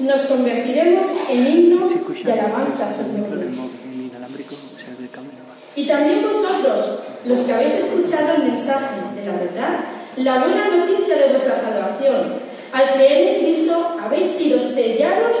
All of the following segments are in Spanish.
nos convertiremos en himno de alabanza. Y también vosotros, los que habéis escuchado el mensaje de la verdad, la buena noticia de vuestra salvación, al creer en Cristo habéis sido sellados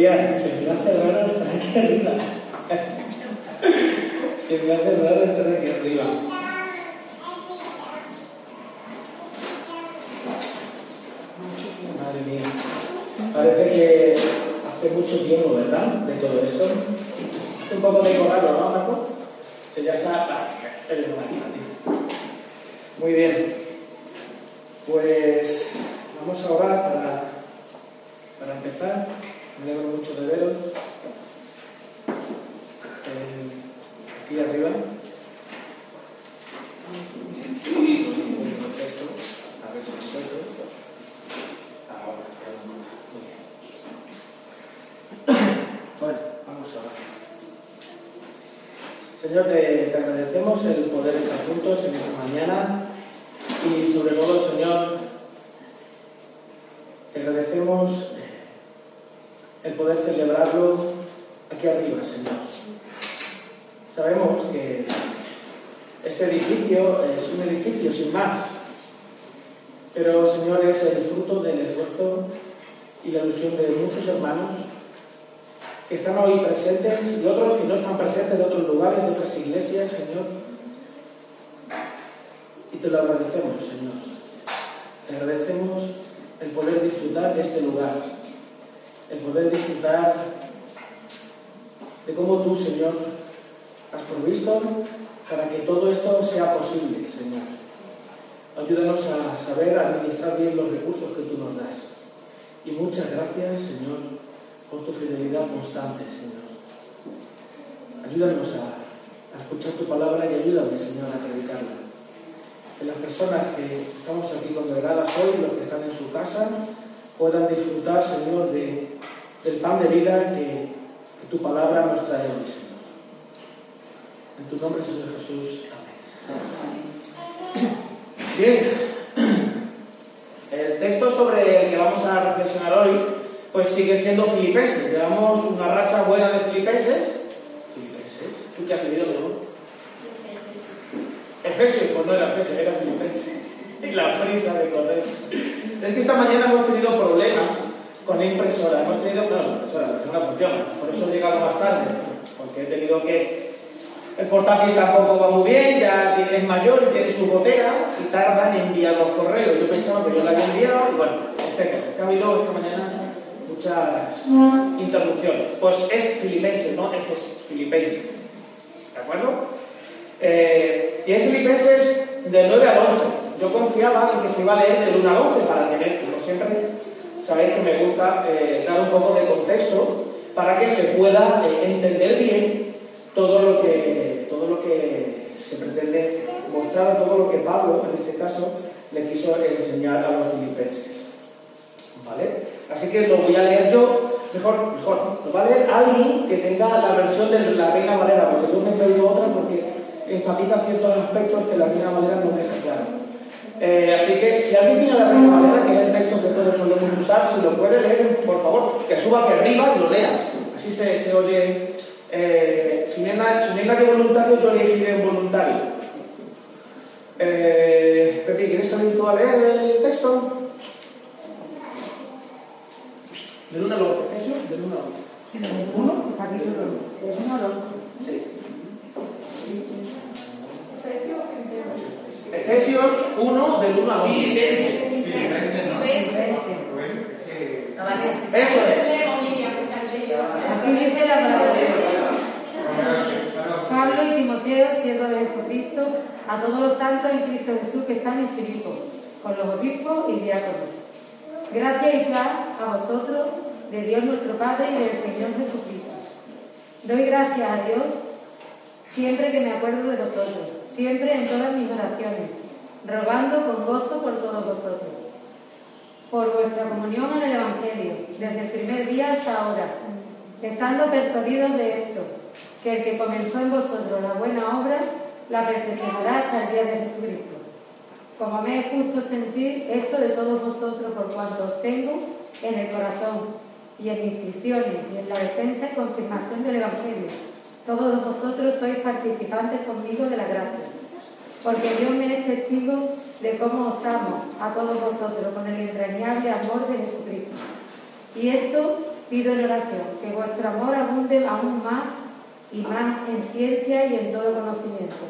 Señor, Efesios, pues no era Efesios, era filipenses. Y la prisa de correr. Es que esta mañana hemos tenido problemas con la impresora. Hemos tenido, no, la impresora, la persona funciona. Por eso he llegado más tarde. Porque he tenido que. El portátil tampoco va muy bien, ya tienes mayor y tiene su botella y tarda en enviar los correos. Yo pensaba que yo la había enviado y bueno. ¿Qué ha habido esta mañana? muchas interrupciones. Pues es filipenses, no es filipenses. ¿De acuerdo? Eh, y es filipenses del 9 al 11. Yo confiaba en que se iba a leer del 1 al 11 para tener, como siempre, sabéis que me gusta eh, dar un poco de contexto para que se pueda eh, entender bien todo lo que todo lo que se pretende mostrar, todo lo que Pablo, en este caso, le quiso enseñar a los filipenses. ¿Vale? Así que lo voy a leer yo, mejor, mejor, lo va a leer alguien que tenga la versión de la Reina Valera, porque yo me he traído otra porque enfatiza ciertos aspectos que la Reina Valera no deja claro. Eh, así que si alguien tiene la Reina Valera, que es el texto que todos solemos usar, si lo puede leer, por favor, que suba aquí arriba y lo lea. Así se, se oye. Eh, si, no de voluntario, yo elegiré un voluntario. Eh, Pepi, ¿quieres salir tú a leer el texto? Del 1 al 11, Efesios, del 1 al 11. ¿Uno? Capítulo del uno al once. Sí. Efesios 1, del 1 al 11. Eso es. Así dice la palabra de Dios. Pablo y Timoteo, siervos de Jesucristo, a todos los santos en Cristo Jesús que están en Filipo, con los obispos y diáconos. Gracias y paz a vosotros, de Dios nuestro Padre y del Señor Jesucristo. Doy gracias a Dios siempre que me acuerdo de vosotros, siempre en todas mis oraciones, rogando con gozo por todos vosotros, por vuestra comunión en el Evangelio, desde el primer día hasta ahora, estando persuadidos de esto, que el que comenzó en vosotros la buena obra, la perfeccionará hasta el día de Jesucristo. Como me es justo sentir esto de todos vosotros por cuanto os tengo en el corazón y en mis prisiones y en la defensa y confirmación del Evangelio. Todos vosotros sois participantes conmigo de la gracia, porque Dios me es testigo de cómo os amo a todos vosotros con el entrañable amor de Jesucristo. Y esto pido en oración, que vuestro amor abunde aún más y más en ciencia y en todo conocimiento,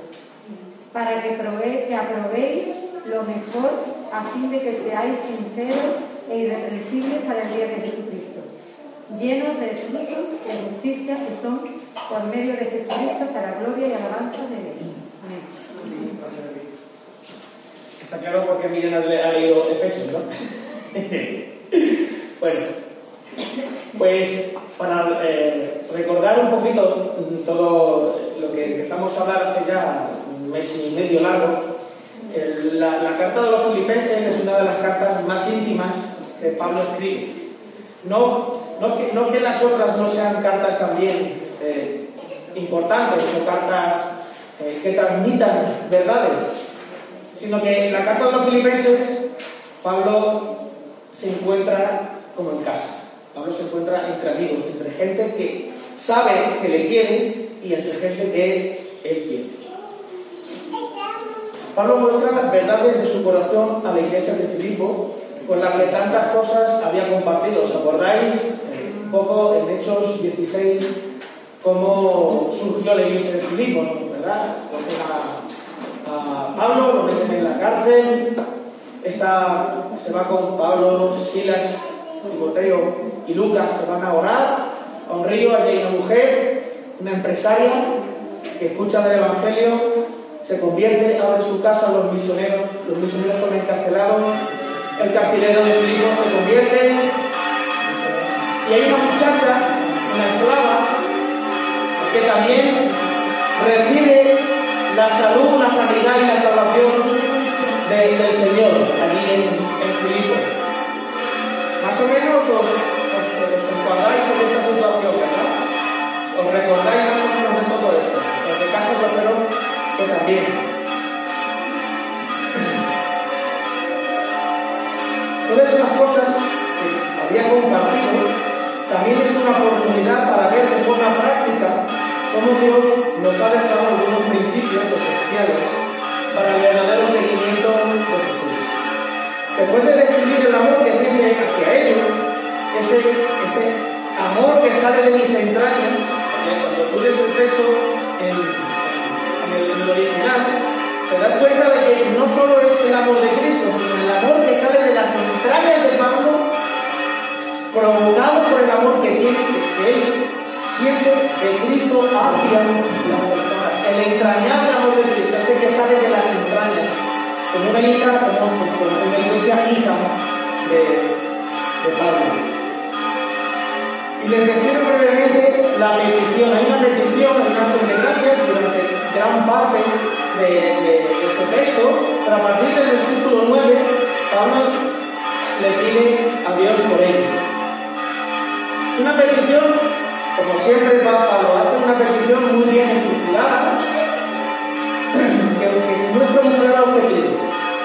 para que, prove- que aprobéis lo mejor a fin de que seáis sinceros e irreprensibles para el día de Jesucristo, llenos de frutos de justicia que son por medio de Jesucristo para gloria y alabanza de. Amén. Está claro porque Miriam ha le- ha leído Efesios, ¿no? bueno, pues para eh, recordar un poquito todo lo que empezamos a hablar hace ya un mes y medio largo, la, carta de los filipenses es una de las cartas más íntimas que Pablo escribe. No, no que las otras no sean cartas también eh, importantes o cartas eh, que transmitan verdades, sino que en la carta de los filipenses Pablo se encuentra como en casa. Pablo se encuentra entre amigos, entre gente que sabe que le quiere y entre gente que él quiere. Pablo muestra verdades de su corazón a la iglesia de Filipo, con la que tantas cosas había compartido. ¿Os acordáis eh, un poco en Hechos 16 cómo surgió la iglesia de Filipo, ¿no? ¿verdad? Cogen a, a Pablo, lo meten en la cárcel, esta, se va con Pablo, Silas, Timoteo y Lucas, se van a orar a un río, allí hay una mujer, una empresaria, que escucha del Evangelio, se convierte, abre su casa a los misioneros, los misioneros son encarcelados, el carcelero de Filipo se convierte, y hay una muchacha, que también recibe la salud, la sanidad y la salvación de- del Señor allí en, en Filipo. Más o menos os, os, os encuadráis en esta situación, ¿verdad? Os recordáis más o menos de todo esto. En este caso yo espero que también. Todas las cosas que había compartido también es una oportunidad para ver de forma práctica cómo Dios nos ha dejado algunos principios esenciales para el verdadero seguimiento de Jesús. Después de describir el amor que siente hacia ellos, ese, ese amor que sale de mis entrañas, cuando tú lees el texto en, en el original, te das cuenta de que no solo es el amor de Cristo, sino el amor que sale de las entrañas de Pablo, provocado por el amor que tiene, que él siente de Cristo hacia las personas. El entrañable amor de Cristo, este que sale de las entrañas, como una hija, como, pues, como una iglesia hija de, de Pablo. Y les describo brevemente la petición. Hay una petición, una acción de gracias durante gran parte de, este texto, pero a partir del versículo 9, Pablo le pide a Dios por ellos. Una petición, como siempre Pablo hace una petición muy bien estructurada, que, que muestra un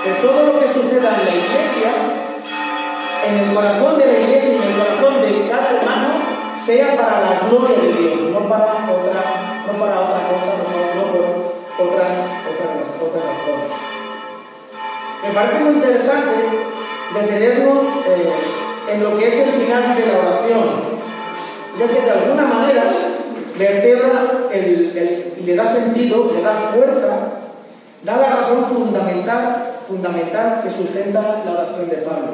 que todo lo que suceda en la iglesia, en el corazón de la iglesia y en el corazón de cada hermano, sea para la gloria de Dios, no para otra, no para otra cosa, no, no por otra, otra, otra razón. Me parece muy interesante detenernos eh, en lo que es el final de la oración, ya que de alguna manera vertebra y le da sentido, le da fuerza, da la razón fundamental, fundamental que sustenta la oración de Pablo.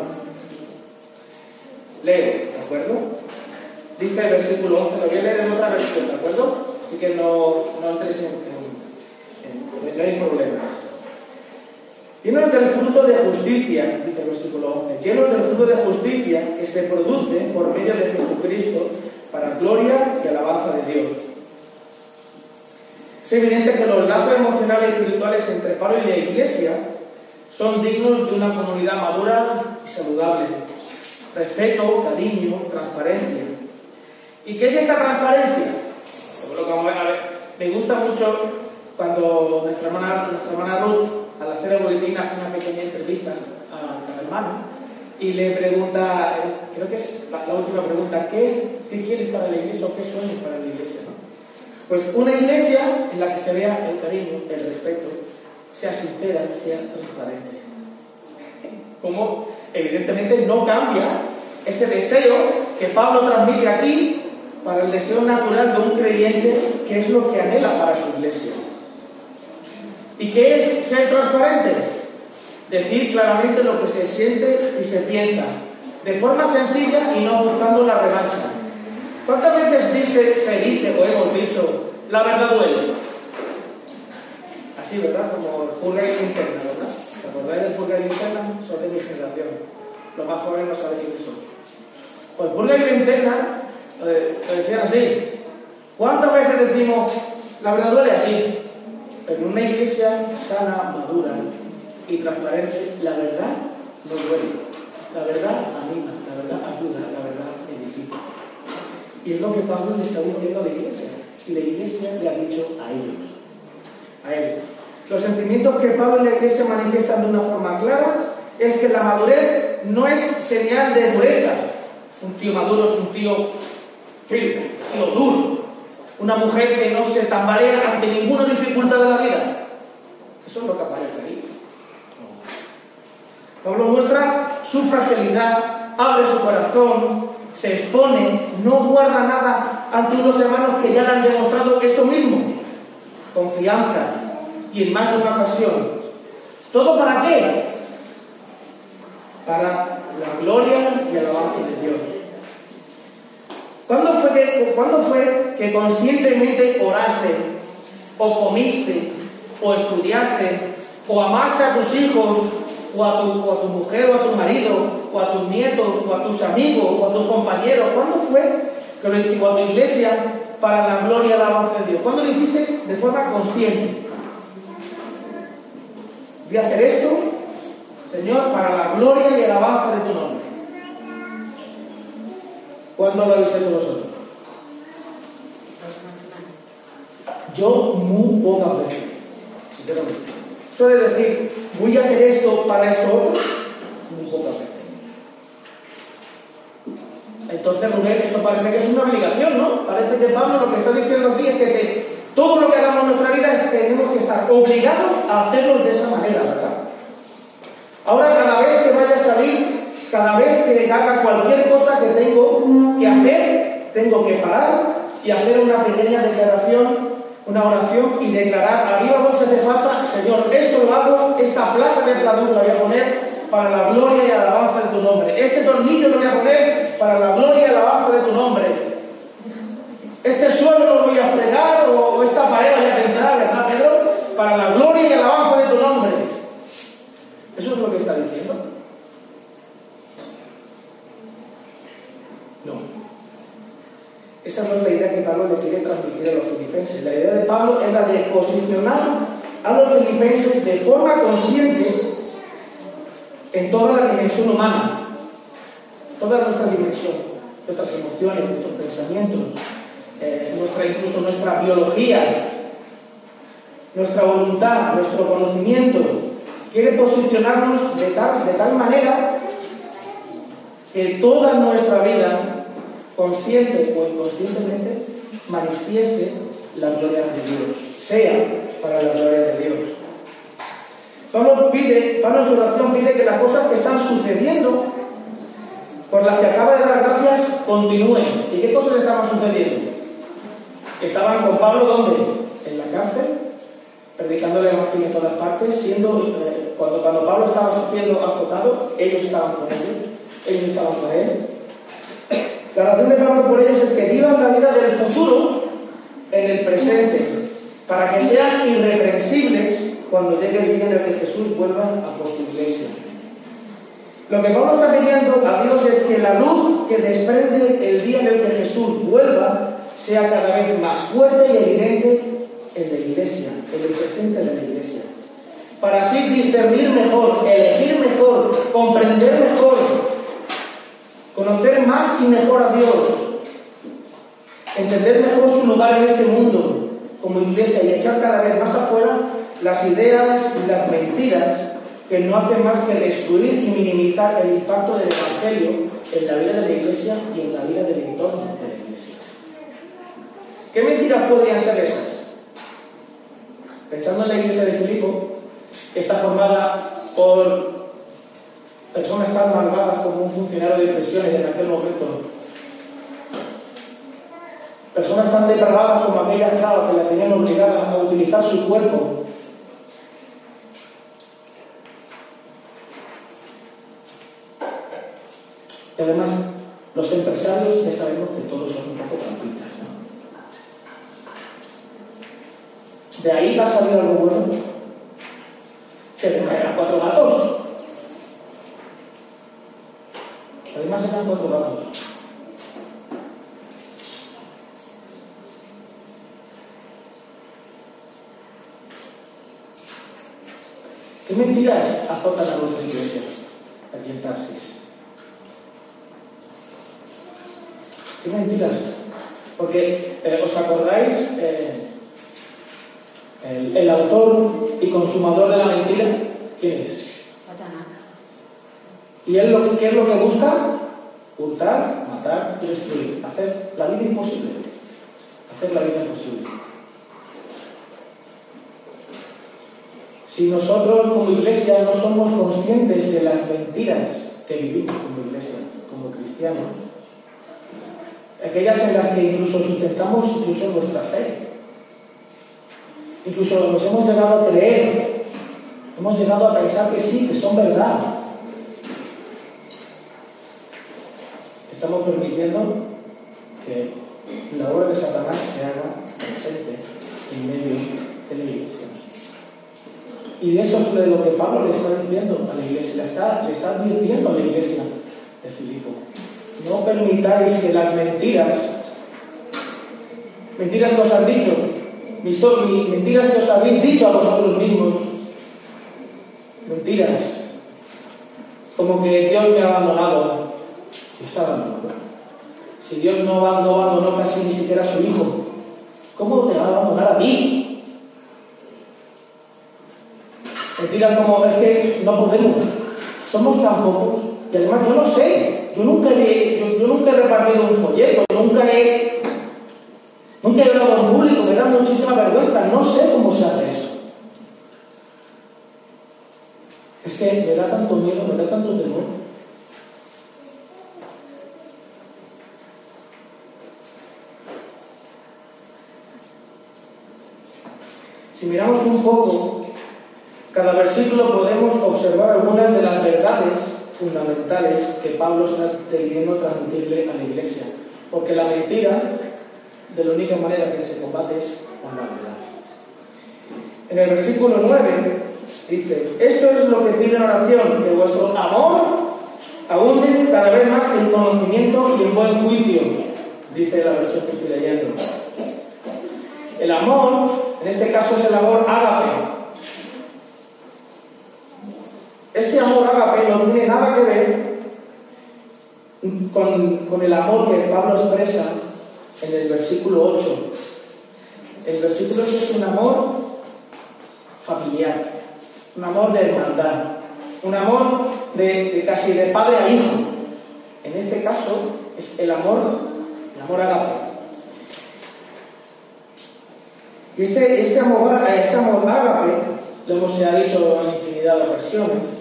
Leo, ¿de acuerdo? Dice el versículo 11, lo voy a leer en otra versión, ¿de acuerdo? Así que no, no entres en, en, no hay problema. Llenos del fruto de justicia, dice el versículo 11, llenos del fruto de justicia que se produce por medio de Jesucristo para gloria y alabanza de Dios. Es evidente que los lazos emocionales y espirituales entre Pablo y la Iglesia son dignos de una comunidad madura y saludable. Respeto, cariño, transparencia. ¿Y qué es esta transparencia? me gusta mucho cuando nuestra hermana, nuestra hermana Ruth, al hacer el boletín, hace una pequeña entrevista a cada hermano y le pregunta, creo que es la, última pregunta, ¿qué, ¿qué, quieres para la iglesia o qué sueños para la iglesia? Pues una iglesia en la que se vea el cariño, el respeto, sea sincera, sea transparente. Como evidentemente no cambia ese deseo que Pablo transmite aquí para el deseo natural de un creyente que es lo que anhela para su iglesia. ¿Y qué es ser transparente? Decir claramente lo que se siente y se piensa, de forma sencilla y no buscando la revancha. ¿Cuántas veces dice, se dice o hemos dicho, la verdad duele? Así, ¿verdad? Como el purga interna, ¿verdad? ¿Te acordáis del purga interna? Son de mi generación. Los más jóvenes no saben quiénes son. Pues purga interna eh, lo decían así. ¿Cuántas veces decimos, la verdad duele así? En una iglesia sana, madura y transparente, la verdad no duele. La verdad anima, la verdad ayuda, la verdad edifica. Y es lo que Pablo le está diciendo a la iglesia. Y la iglesia le ha dicho a ellos. A él. Los sentimientos que Pablo y la iglesia manifiestan de una forma clara es que la madurez no es señal de dureza. Un tío maduro es un tío firme, tío duro. Una mujer que no se tambalea ante ninguna dificultad de la vida. Eso es lo que aparece ahí. Pablo muestra su fragilidad, abre su corazón, se expone, no guarda nada ante unos hermanos que ya le han demostrado eso mismo. Confianza y en más de una ocasión. ¿Todo para qué? Para la gloria y alabanza de Dios. ¿Cuándo fue, que, ¿Cuándo fue que conscientemente oraste, o comiste, o estudiaste, o amaste a tus hijos, o a, tu, tu mujer, o a tu marido, o a tus nietos, o a tus amigos, o a tus compañeros? ¿Cuándo fue que lo hiciste a tu iglesia para la gloria y la alabanza de Dios? ¿Cuándo lo hiciste de forma consciente? Voy a hacer esto, Señor, para la gloria y la alabanza de tu nombre. ¿Cuándo lo habéis hecho vosotros? Yo muy pocas veces, sinceramente. Suele decir, voy a hacer esto para esto veces. Entonces, Rubén, esto parece que es una obligación, ¿no? Parece que Pablo lo que está diciendo aquí es que todo lo que hagamos en nuestra vida tenemos que estar obligados a hacerlo de esa manera, ¿verdad? Ahora, cada vez que vaya a salir, cada vez que haga cualquier cosa que tengo que hacer, tengo que parar y hacer una pequeña declaración una oración y declarar a viva voz si hace falta, Señor, esto lo hago, esta placa de pladur la voy a poner para la gloria y alabanza de tu nombre. Este tornillo lo voy a poner para la gloria y alabanza de tu nombre. Este suelo lo voy a fregar o, esta pared la voy a pintar, ¿verdad, Pedro? Para la gloria y alabanza de tu nombre. Eso es lo que está diciendo. No. Esa no es la idea que Pablo le quiere transmitir a los filipenses. La idea de Pablo es la de posicionar a los filipenses de forma consciente en toda la dimensión humana, toda nuestra dimensión, nuestras emociones, nuestros pensamientos, eh, nuestra, incluso nuestra biología, nuestra voluntad, nuestro conocimiento. Quiere posicionarnos de tal, de tal manera que toda nuestra vida consciente o inconscientemente, manifieste la gloria de Dios, sea para la gloria de Dios. Pablo pide, Pablo en su oración pide que las cosas que están sucediendo, por las que acaba de dar gracias, continúen. ¿Y qué cosas estaban sucediendo? Estaban con Pablo, ¿dónde? En la cárcel, predicando el Evangelio en todas partes, siendo, eh, cuando, cuando Pablo estaba siendo azotado, ellos estaban con él, ellos estaban con él. La oración de Pablo por ellos es que vivan la vida del futuro en el presente, para que sean irreprensibles cuando llegue el día en el que Jesús vuelva a por su iglesia. Lo que Pablo está pidiendo a Dios es que la luz que desprende el día en el que Jesús vuelva sea cada vez más fuerte y evidente en la iglesia, en el presente de la iglesia. Para así discernir mejor, elegir mejor, comprender mejor, conocer más y mejor a Dios, entender mejor su lugar en este mundo como iglesia y echar cada vez más afuera las ideas y las mentiras que no hacen más que destruir y minimizar el impacto del Evangelio en la vida de la iglesia y en la vida del entorno de la iglesia. ¿Qué mentiras podrían ser esas? Pensando en la iglesia de Filipo, que está formada por personas tan malvadas como un funcionario de prisiones en aquel momento, personas tan depravadas como aquellas esclavas que la tenían obligada a utilizar su cuerpo Y además, los empresarios ya sabemos que todos son un poco trampitas, ¿no? ¿De ahí va a salir algo bueno? Se eran cuatro gatos. Además eran cuatro gatos. ¿Qué mentiras azotan a nuestra iglesia aquí en Tarsis? ¿Qué mentiras? Porque, eh, ¿os acordáis? Eh, el, el, autor y consumador de la mentira, ¿quién es? Satanás. ¿Y él lo, qué es lo que busca? Hurtar, matar y destruir. Hacer la vida imposible. Hacer la vida imposible. Si nosotros como iglesia no somos conscientes de las mentiras que vivimos como iglesia, como cristianos, aquellas en las que incluso sustentamos incluso nuestra fe. Incluso nos hemos llegado a creer, hemos llegado a pensar que sí, que son verdad. Estamos permitiendo que la obra de Satanás se haga presente en medio de la iglesia. Y de eso es de lo que Pablo le está diciendo a la iglesia, le está, le está advirtiendo a la iglesia de Filipo. No permitáis que las mentiras, mentiras que os han dicho, mentiras que os habéis dicho a vosotros mismos, mentiras, como que Dios me ha abandonado, está abandonado. Si Dios no, no abandonó casi ni siquiera a su hijo, ¿cómo te va a abandonar a ti? Mentiras como es que no podemos, somos tan pocos, y además yo no sé, yo nunca he, yo nunca he repartido un folleto, nunca he, nunca he hablado en público, me da muchísima vergüenza, no sé cómo se hace eso. Es que me da tanto miedo, me da tanto temor. Si miramos un poco, cada versículo podemos observar algunas de las verdades fundamentales que Pablo está queriendo transmitirle a la iglesia. Porque la mentira, de la única manera que se combate es con la verdad. En el versículo 9 dice, esto es lo que pide la oración, que vuestro amor abunde cada vez más en conocimiento y en buen juicio, dice la versión que estoy leyendo. El amor, en este caso es el amor ágape, este amor ágape no tiene nada que ver con, con, el amor que Pablo expresa en el versículo 8. El versículo 8 es un amor familiar, un amor de hermandad, un amor de, casi de padre a hijo. En este caso es el amor, el amor ágape. Y este, este amor, este amor ágape, lo hemos ya dicho en infinidad de ocasiones.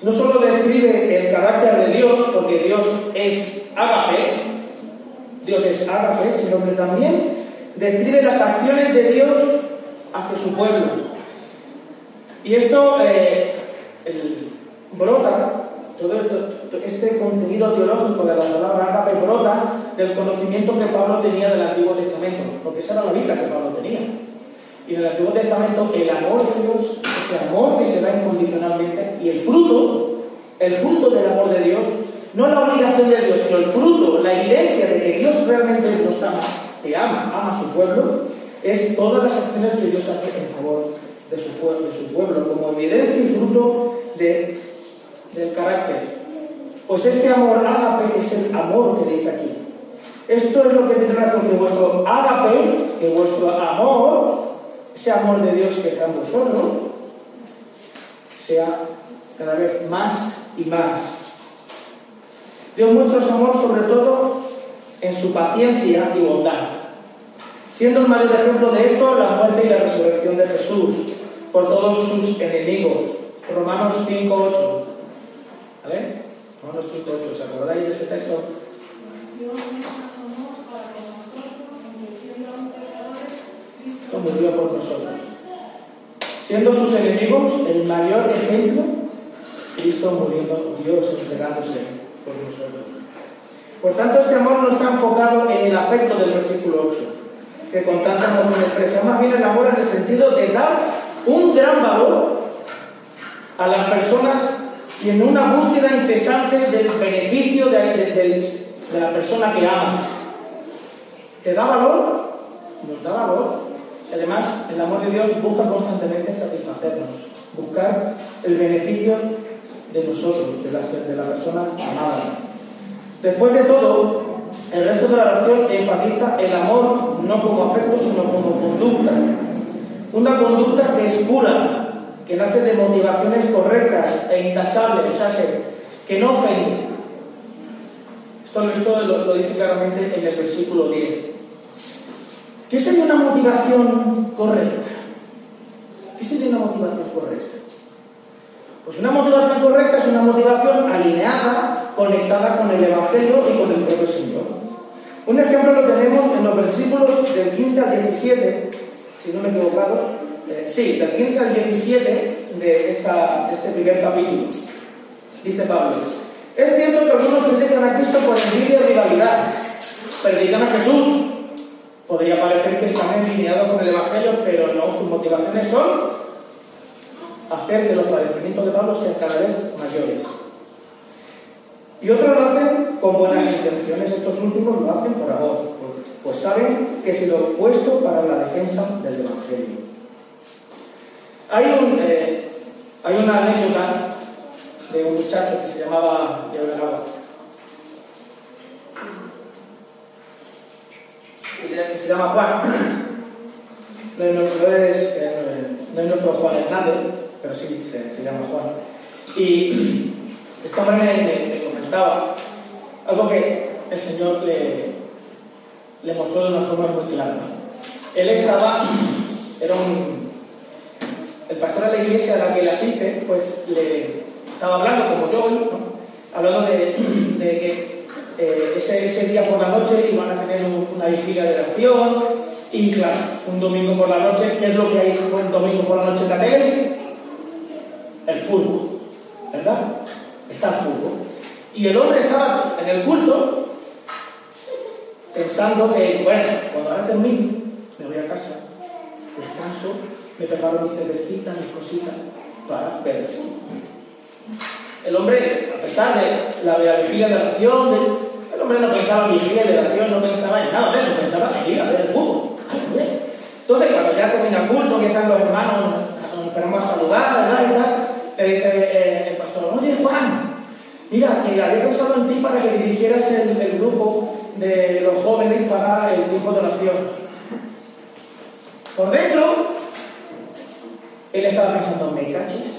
No solo describe el carácter de Dios, porque Dios es ágape, Dios es ágape, sino que también describe las acciones de Dios hacia su pueblo. Y esto eh, brota, todo este contenido teológico de la palabra ágape brota del conocimiento que Pablo tenía del Antiguo Testamento, porque esa era la Biblia que Pablo tenía. Y en el Antiguo Testamento el amor de Dios, ese amor que se da incondicionalmente, y el fruto, el fruto del amor de Dios, no la obligación de Dios, sino el fruto, la evidencia de que Dios realmente nos ama, te ama, ama a su pueblo, es todas las acciones que Dios hace en favor de su, pueblo, de su pueblo, como evidencia y fruto de, del carácter. Pues este amor ágape es el amor que dice aquí. Esto es lo que razón que vuestro ágape, que vuestro amor, ese amor de Dios que está en sea cada vez más y más. Dios muestra su amor sobre todo en su paciencia y bondad. Siendo el mayor ejemplo de esto la muerte y la resurrección de Jesús por todos sus enemigos. Romanos 5.8. A ver, Romanos 5.8, ¿se acordáis de ese texto? Cristo murió por nosotros. Siendo sus enemigos el mayor ejemplo, Cristo muriendo, Dios entregándose por nosotros. Por tanto, este amor no está enfocado en el afecto del versículo 8, que con tanta emoción expresa, más bien el amor en el sentido de dar un gran valor a las personas y en una búsqueda incesante del beneficio de, de la persona que amas. ¿Te da valor? Nos da valor Además, el amor de Dios busca constantemente satisfacernos, buscar el beneficio de nosotros, de la, persona amada. Después de todo, el resto de la oración enfatiza el amor no como afecto, sino como conducta. Una conducta que es pura, que nace de motivaciones correctas e intachables, o sea, que no ofende. Esto, esto lo, lo dice claramente en el versículo 10. ¿Qué sería una motivación correcta? ¿Qué sería una motivación correcta? Pues una motivación correcta es una motivación alineada, conectada con el Evangelio y con el propio Señor. Un ejemplo lo tenemos en los versículos del 15 al 17, si no me he equivocado, eh, sí, del 15 al 17 de esta, este primer capítulo. Dice Pablo, es cierto que algunos critican a Cristo por envidia y rivalidad, predican a Jesús Podría parecer que están alineados con el Evangelio, pero no, sus motivaciones son hacer que los padecimientos de Pablo sean cada vez mayores. Y otros lo hacen con buenas intenciones, estos últimos lo hacen por amor, pues saben que se lo puesto para la defensa del Evangelio. Eh, hay una anécdota de un muchacho que se llamaba que se, llama Juan. No, es, no, es, nuestro Juan Hernández, pero sí se, llama Juan. Y esta hombre me, comentaba algo que el Señor le, le mostró de una forma muy clara. Él estaba, era un, el pastor de la iglesia a la que él asiste, pues le estaba hablando, como yo hoy, hablando de, de que eh, ese, día por la noche iban a tener una vigilia de oración y claro, un domingo por la noche, ¿qué es lo que hay un domingo por la noche tele? El fútbol, ¿verdad? Está el fútbol. Y el hombre estaba en el culto pensando que, bueno, cuando ahora termine, me voy a casa, descanso, me preparo mi cervecita, mis cositas para ver el fútbol. El hombre, a pesar de la vigilia de oración, no pensaba en vigilia de oración, no pensaba en nada de eso, pensaba en ir a ver el fútbol. Entonces, cuando ya termina el culto, que están los hermanos, nos esperamos a saludar, ¿verdad? Y le dice eh, el pastor, oye Juan, mira, que había pensado en ti para que dirigieras el, grupo de los jóvenes para el tiempo de oración. Por dentro, él estaba pensando, me cachis,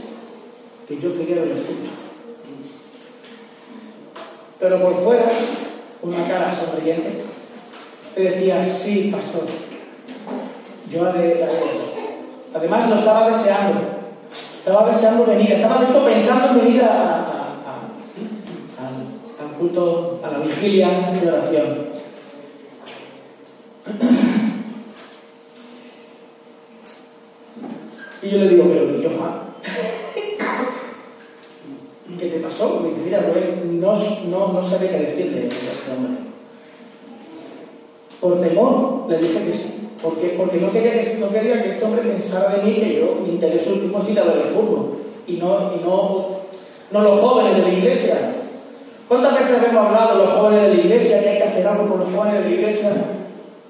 que yo quería ver el fútbol. Pero por fuera, una cara sonriente, te decía, sí, pastor, yo haré, Además lo estaba deseando, Estaba deseando venir, estaba de hecho pensando en venir a, al culto, a la vigilia de oración. Y yo le digo, pero yo Juan, Me dice, mira, no, no, no sabía qué decirle a este hombre. Por temor le dije que sí. ¿Por qué? Porque no quería, que, no quería que este hombre pensara de mí que yo, mi interés último es ir a ver el fútbol y no, y no, no los jóvenes de la iglesia. ¿Cuántas veces hemos hablado de los jóvenes de la iglesia, que hay que hacer algo por los jóvenes de la iglesia?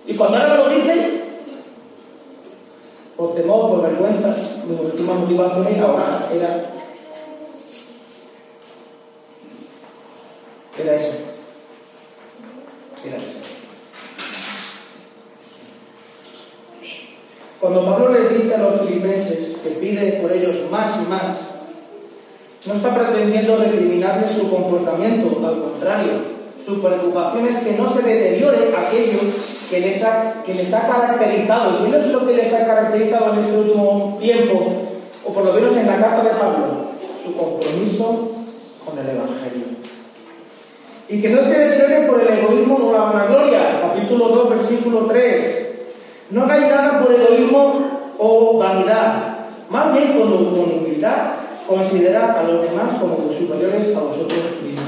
Y cuando ahora me lo dicen, por temor, por vergüenza, mi última motivación ahora, era, era eso. Era eso. Cuando Pablo le dice a los filipenses que pide por ellos más y más, no está pretendiendo recriminarles su comportamiento, al contrario, su preocupación es que no se deteriore aquello que les ha, que les ha caracterizado. ¿Y qué es lo que les ha caracterizado en este último tiempo? O por lo menos en la carta de Pablo, su compromiso con el Evangelio. Y que no se deteriore por el egoísmo o la vanagloria. Capítulo 2, versículo 3. No hagáis nada por egoísmo o vanidad. Más bien con, con humildad considerad a los demás como superiores a vosotros mismos.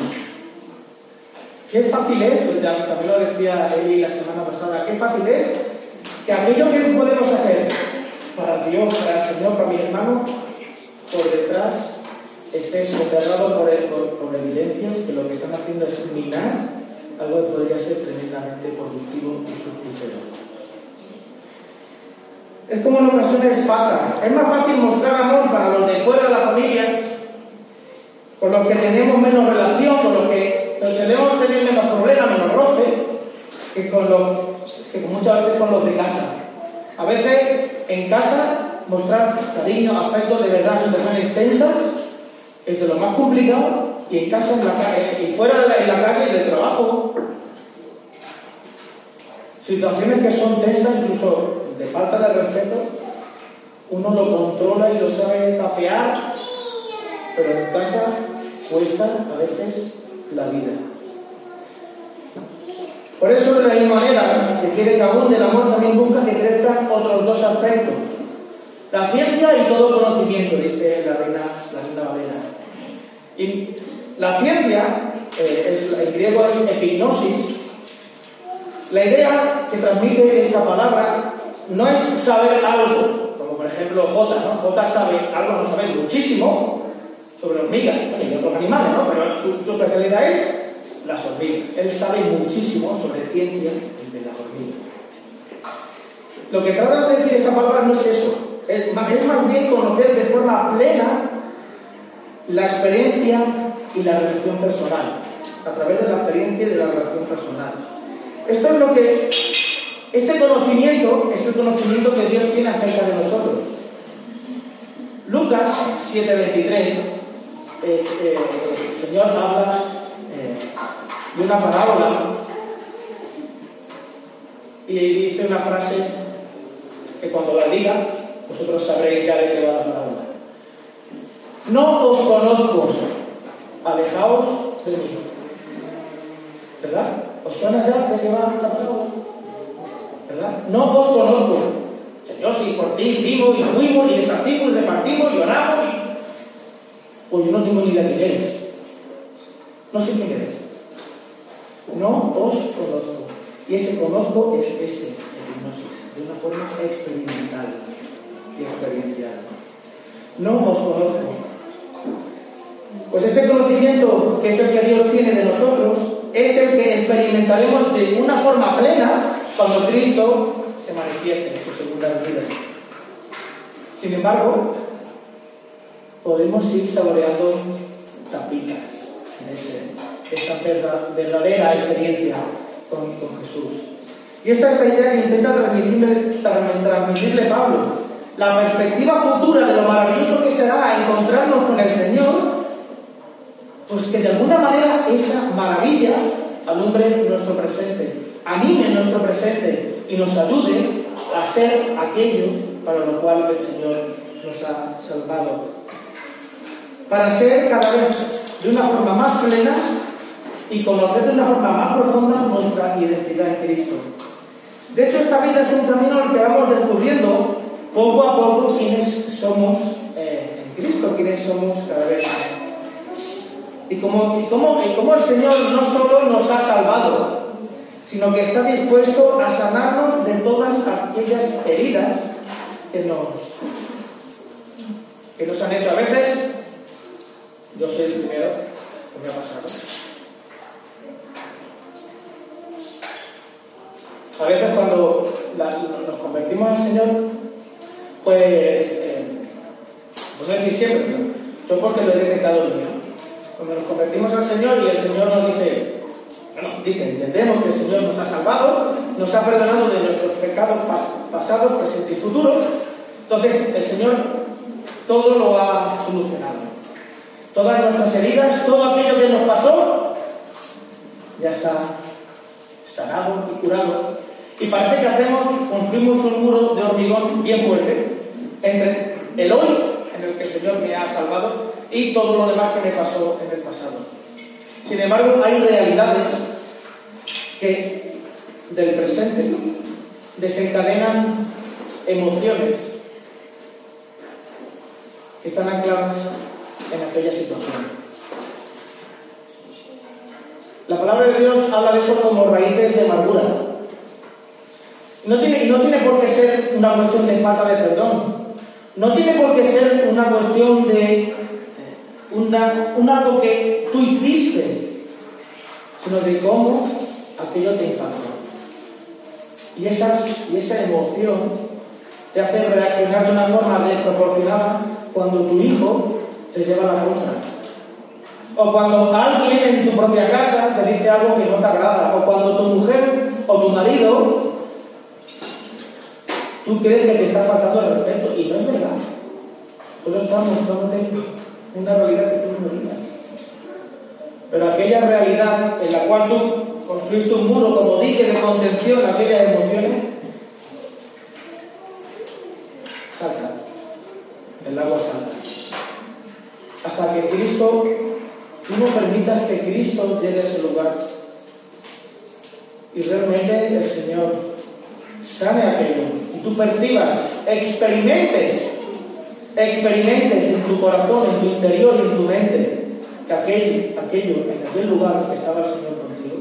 Qué fácil es, pues ya- también lo decía Eli la semana pasada, qué fácil es que aquello que podemos hacer para Dios, para el Señor, para mi hermano, por detrás esté soterrado por, evidencias que lo que están haciendo es minar algo que podría ser tremendamente productivo y fructífero. Es como en ocasiones pasa. Es más fácil mostrar amor para los de fuera de la familia, con los que tenemos menos relación, con los que solemos tener menos problemas, menos roce, que, con los, que muchas veces con los de casa. A veces en casa mostrar cariño, afecto de verdad, situaciones extensas, es de lo más complicado, y en casa, en la calle, y fuera de la, en la calle, de trabajo, situaciones que son tensas, incluso de falta de respeto, uno lo controla y lo sabe tapear, pero en casa cuesta a veces la vida. Por eso, de la misma manera que quiere que abunde el amor, también busca que crezcan otros dos aspectos. La ciencia y todo conocimiento, dice la reina, la reina Valera. Y la ciencia, eh, en griego es epignosis, la idea que transmite esta palabra no es saber algo, como por ejemplo J, ¿no? J sabe algo, no sabe muchísimo sobre hormigas y otros animales, ¿no? Pero su, especialidad es las hormigas. Él sabe muchísimo sobre ciencia y de las hormigas. Lo que trata de decir esta palabra no es eso, es más bien conocer de forma plena la experiencia y la relación personal, a través de la experiencia y de la relación personal. Esto es lo que, este conocimiento es el conocimiento que Dios tiene acerca de nosotros. Lucas 7:23, es, eh, el Señor habla eh, de una parábola y dice una frase que cuando la diga, vosotros sabréis ya de qué va la parábola. No os conozco, alejaos de mí. ¿Verdad? ¿Os suena ya de qué va la parábola? ¿Verdad? No os conozco. Señor, si por ti hicimos y fuimos y deshacimos y repartimos y oramos. Pues yo no tengo ni idea quién eres. No sé quién eres. No os conozco. Y ese conozco es este, hipnosis, de una forma experimental y experiencial. No os conozco. Pues este conocimiento, que es el que Dios tiene de nosotros, es el que experimentaremos de una forma plena cuando Cristo se manifieste en su segunda venida. Sin embargo, podemos ir saboreando tapitas ese- esa verda- verdadera experiencia con, con Jesús. Y esta es la idea que intenta transmitirle, tra- transmitirle Pablo. La perspectiva futura de lo maravilloso que será encontrarnos con el Señor, pues que de alguna manera esa maravilla alumbre nuestro presente, anime nuestro presente y nos ayude a ser aquello para lo cual el Señor nos ha salvado. para ser cada vez de una forma más plena y conocer de una forma más profunda nuestra identidad en Cristo. De hecho, esta vida es un camino el que vamos descubriendo poco a poco quiénes somos eh, en Cristo, quiénes somos cada vez más. Y como, y, como, y como el Señor no solo nos ha salvado, sino que está dispuesto a sanarnos de todas aquellas heridas que nos, que nos han hecho. A veces, yo soy el primero que me ha pasado. A veces cuando nos convertimos al Señor, pues, eh, pues no es decir siempre, yo porque lo he detectado el mío. Cuando nos convertimos al Señor y el Señor nos dice, bueno, dice, entendemos que el Señor nos ha salvado, nos ha perdonado de nuestros pecados pasados, presentes y futuros, entonces el Señor todo lo ha solucionado. Todas nuestras heridas, todo aquello que nos pasó, ya está sanado y curado. Y parece que hacemos, construimos un muro de hormigón bien fuerte entre el hoy en el que el Señor me ha salvado y todo lo demás que me pasó en el pasado. Sin embargo, hay realidades que del presente desencadenan emociones que están ancladas en aquella situación. La palabra de Dios habla de eso como raíces de amargura. No tiene, no tiene por qué ser una cuestión de falta de perdón. No tiene por qué ser una cuestión de un algo que tú hiciste, sino de cómo aquello te impactó. Y, y esa emoción te hace reaccionar de una forma desproporcionada cuando tu hijo te lleva la contra o cuando alguien en tu propia casa te dice algo que no te agrada, o cuando tu mujer o tu marido, tú crees que te está faltando el respeto, y no es verdad. Solo estás mostrándote una realidad que tú no digas. Pero aquella realidad en la cual tú construiste un muro como dique de contención a aquellas emociones, salta. El agua salta. Hasta que Cristo Tú no permitas que Cristo llegue a ese lugar. Y realmente el Señor sane aquello. Y tú percibas, experimentes, experimentes en tu corazón, en tu interior en tu mente, que aquello, aquello en aquel lugar que estaba el Señor contigo.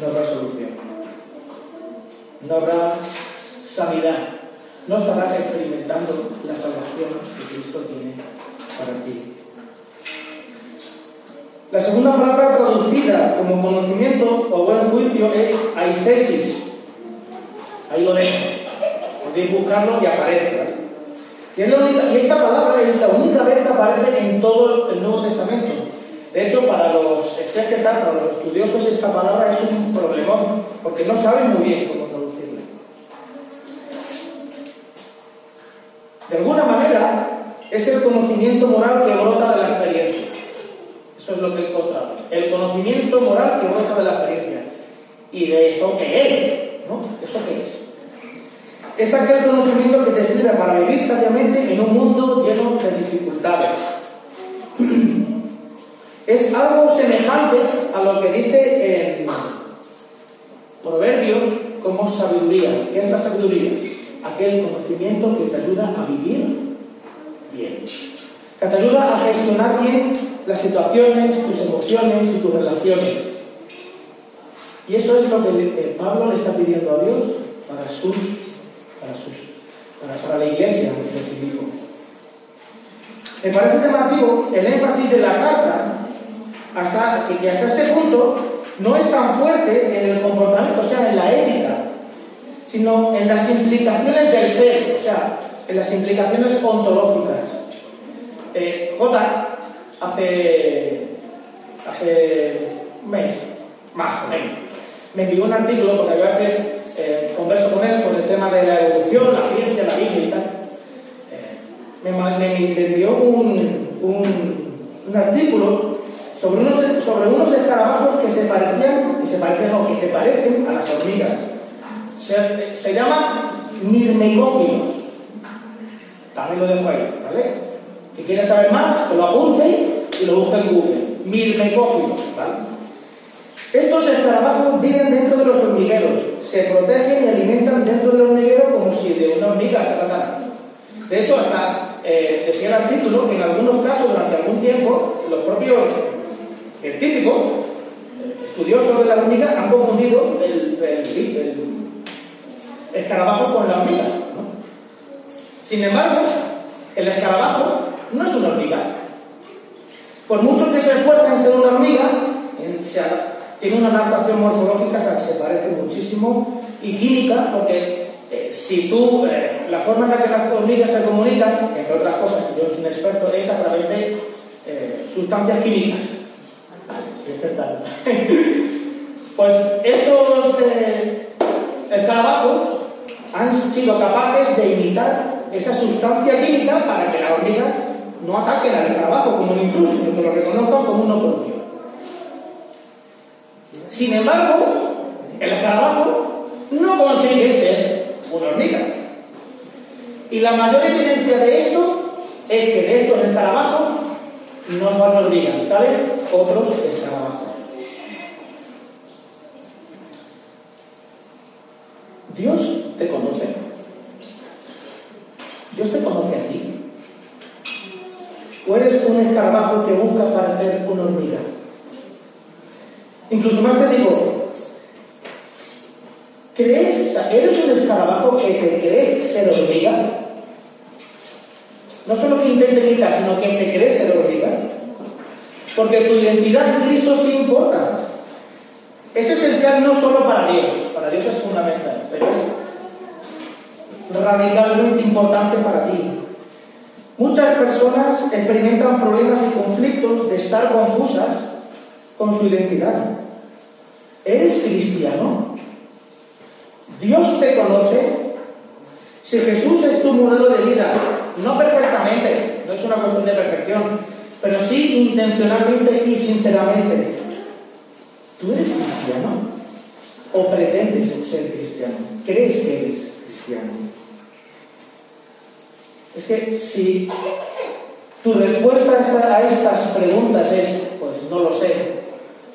No habrá solución. No habrá sanidad no estarás experimentando la salvación que Cristo tiene para ti. La segunda palabra traducida como conocimiento o buen juicio es aistesis. Ahí lo dejo. Podéis buscarlo y aparece. Y, y esta palabra es la única vez que aparece en todo el Nuevo Testamento. De hecho, para los exégetas, para los estudiosos, esta palabra es un problemón, porque no saben muy bien cómo De alguna manera, es el conocimiento moral que brota de la experiencia. Eso es lo que he encontrado. El conocimiento moral que brota de la experiencia. ¿Y de eso qué es? ¿No? ¿Eso qué es? Es aquel conocimiento que te sirve para vivir sabiamente en un mundo lleno de dificultades. Es algo semejante a lo que dice en Proverbios como sabiduría. ¿Qué es la sabiduría? aquel conocimiento que te ayuda a vivir bien, que te ayuda a gestionar bien las situaciones, tus emociones y tus relaciones. Y eso es lo que Pablo le está pidiendo a Dios para sus, para sus, para, la iglesia de Filipo. Me parece llamativo el énfasis de la carta hasta que hasta este punto no es tan fuerte en el comportamiento, o sea, en la ética, sino en las implicaciones del ser, o sea, en las implicaciones ontológicas. Eh, J hace, hace un mes, más o menos, me envió un artículo porque a veces eh, converso con él sobre el tema de la evolución, la ciencia, la Biblia y tal. Eh, me, envió un, un, artículo sobre unos, sobre unos escarabajos que se parecían, que se parecen o que se parecen a las hormigas se, llaman mirmecófilos. También lo dejo ahí, ¿vale? Si quieres saber más, que lo apunte y lo busque en Google. Mirmecófilos, ¿vale? Estos escarabajos viven dentro de los hormigueros, se protegen y alimentan dentro del hormiguero como si de una hormiga se tratara. De hecho, hasta eh, decía el artículo que en algunos casos, durante algún tiempo, los propios científicos, estudiosos de la hormiga, han confundido el, escarabajo con la hormiga. Sin embargo, el escarabajo no es una hormiga. Por mucho que se esfuerce en ser una hormiga, tiene una adaptación morfológica que se parece muchísimo y química, porque eh, si tú, eh, la forma en la que las hormigas se comunican, entre otras cosas, yo soy un experto, es a través de eh, sustancias químicas. pues estos escarabajos han sido capaces de imitar esa sustancia química para que la hormiga no ataque al escarabajo como un intruso, sino que lo reconozcan como uno propio. Sin embargo, el escarabajo no consigue ser una hormiga. Y la mayor evidencia de esto es que de estos escarabajos no son hormigas, ¿saben? Otros escarabajos. Dios te conoce. Dios te conoce a ti. O eres un escarabajo que busca parecer una hormiga. Incluso más te digo, ¿crees, o sea, eres un escarabajo que te crees ser hormiga? No solo que intente imitar, sino que se cree ser hormiga. Porque tu identidad en Cristo sí importa. Es esencial no solo para Dios, para Dios es fundamental, pero es radicalmente importante para ti. Muchas personas experimentan problemas y conflictos de estar confusas con su identidad. ¿Eres cristiano? ¿Dios te conoce? Si Jesús es tu modelo de vida, no perfectamente, no es una cuestión de perfección, pero sí intencionalmente y sinceramente, ¿tú eres cristiano? ¿O pretendes ser cristiano? ¿Crees que eres cristiano? Es que si tu respuesta a estas preguntas es, pues no lo sé,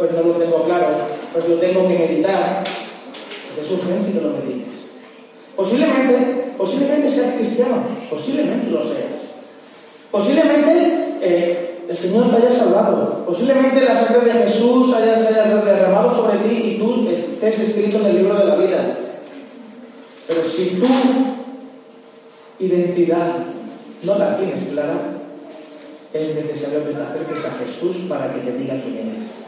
pues no lo tengo claro, pues lo tengo que meditar, pues es urgente que lo medites. Posiblemente, posiblemente seas cristiano, posiblemente lo seas. Posiblemente eh, el Señor te haya salvado, posiblemente la sangre de Jesús haya, se haya derramado sobre ti y tú estés escrito en el libro de la vida. Pero si tu identidad no la tienes clara, es necesario que te acerques a Jesús para que te diga quién eres.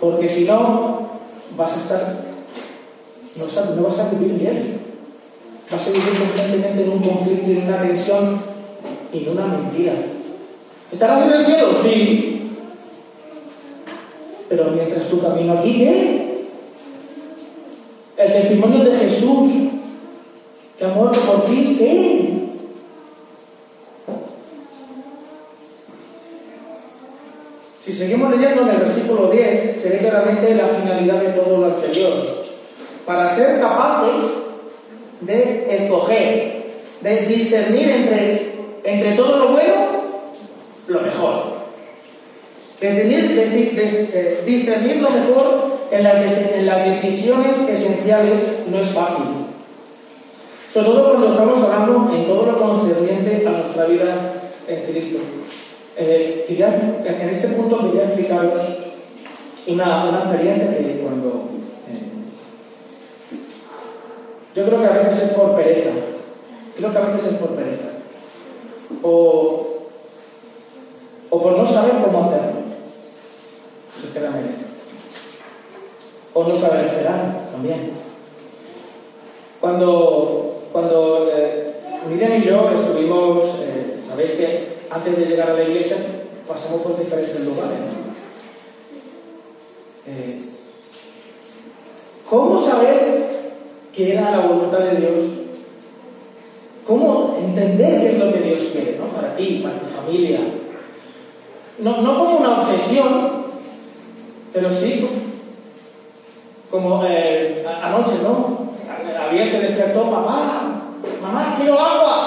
Porque si no, vas a estar, no, vas a vivir bien. Vas a vivir constantemente en un conflicto en una tensión y en una mentira. ¿Estarás en el cielo? Sí. Pero mientras tu camino ¿qué? El testimonio de Jesús que ha muerto por ti, ¿qué? Si seguimos leyendo en el versículo 10, se ve claramente la finalidad de todo lo anterior. Para ser capaces de escoger, de discernir entre, entre todo lo bueno, lo mejor. De, discernir lo mejor en las, en las decisiones esenciales no es fácil. Sobre todo cuando estamos hablando en todo lo concerniente a nuestra vida en Cristo. Eh, en este punto quería explicaros una, una experiencia que cuando... Eh, yo creo que a veces es por pereza. Creo que a veces es por pereza. O, o por no saber cómo hacerlo. Sinceramente. O no saber esperar también. Cuando, cuando eh, Miriam y yo estuvimos, eh, sabéis que antes de llegar a la iglesia, pasamos por diferentes lugares. Eh, ¿Cómo saber qué era la voluntad de Dios? ¿Cómo entender qué es lo que Dios quiere ¿no? para ti, para tu familia? No, no como una obsesión, pero sí como eh, anoche, ¿no? Había se despertó, mamá, mamá, quiero agua.